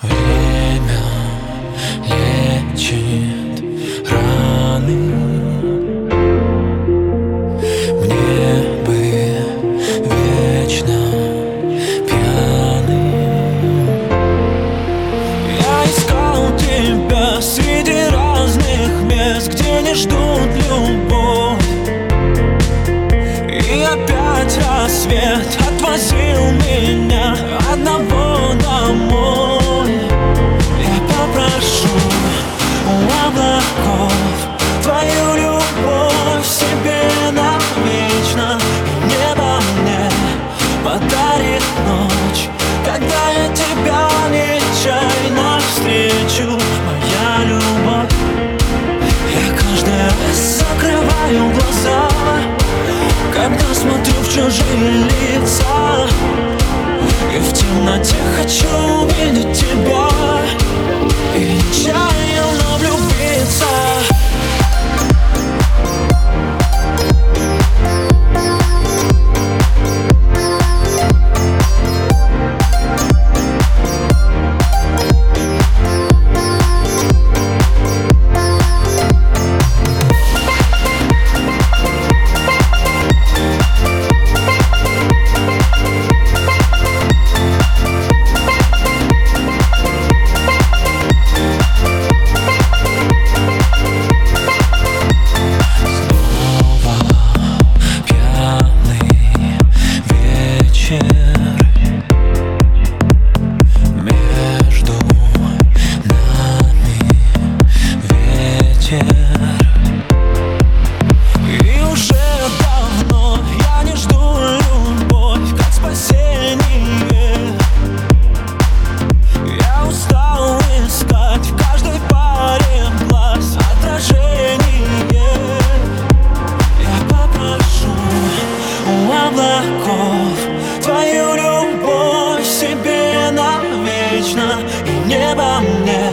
Время лечит раны. Мне бы вечно пьяным Я искал тебя среди разных мест Где не ждут любовь. И опять рассвет отвозил меня Твою любовь себе навечно. И небо мне подарит ночь Когда я тебя нечаянно встречу Моя любовь. Я каждый раз закрываю глаза Когда смотрю в чужие лица. И в темноте хочу увидеть тебя. И нечаянно небо мне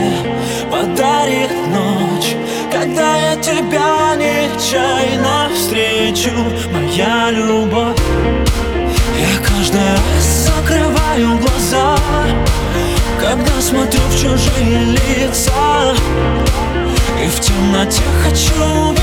подарит ночь Когда я тебя нечаянно встречу Моя любовь. Я каждый раз закрываю глаза Когда смотрю в чужие лица И в темноте хочу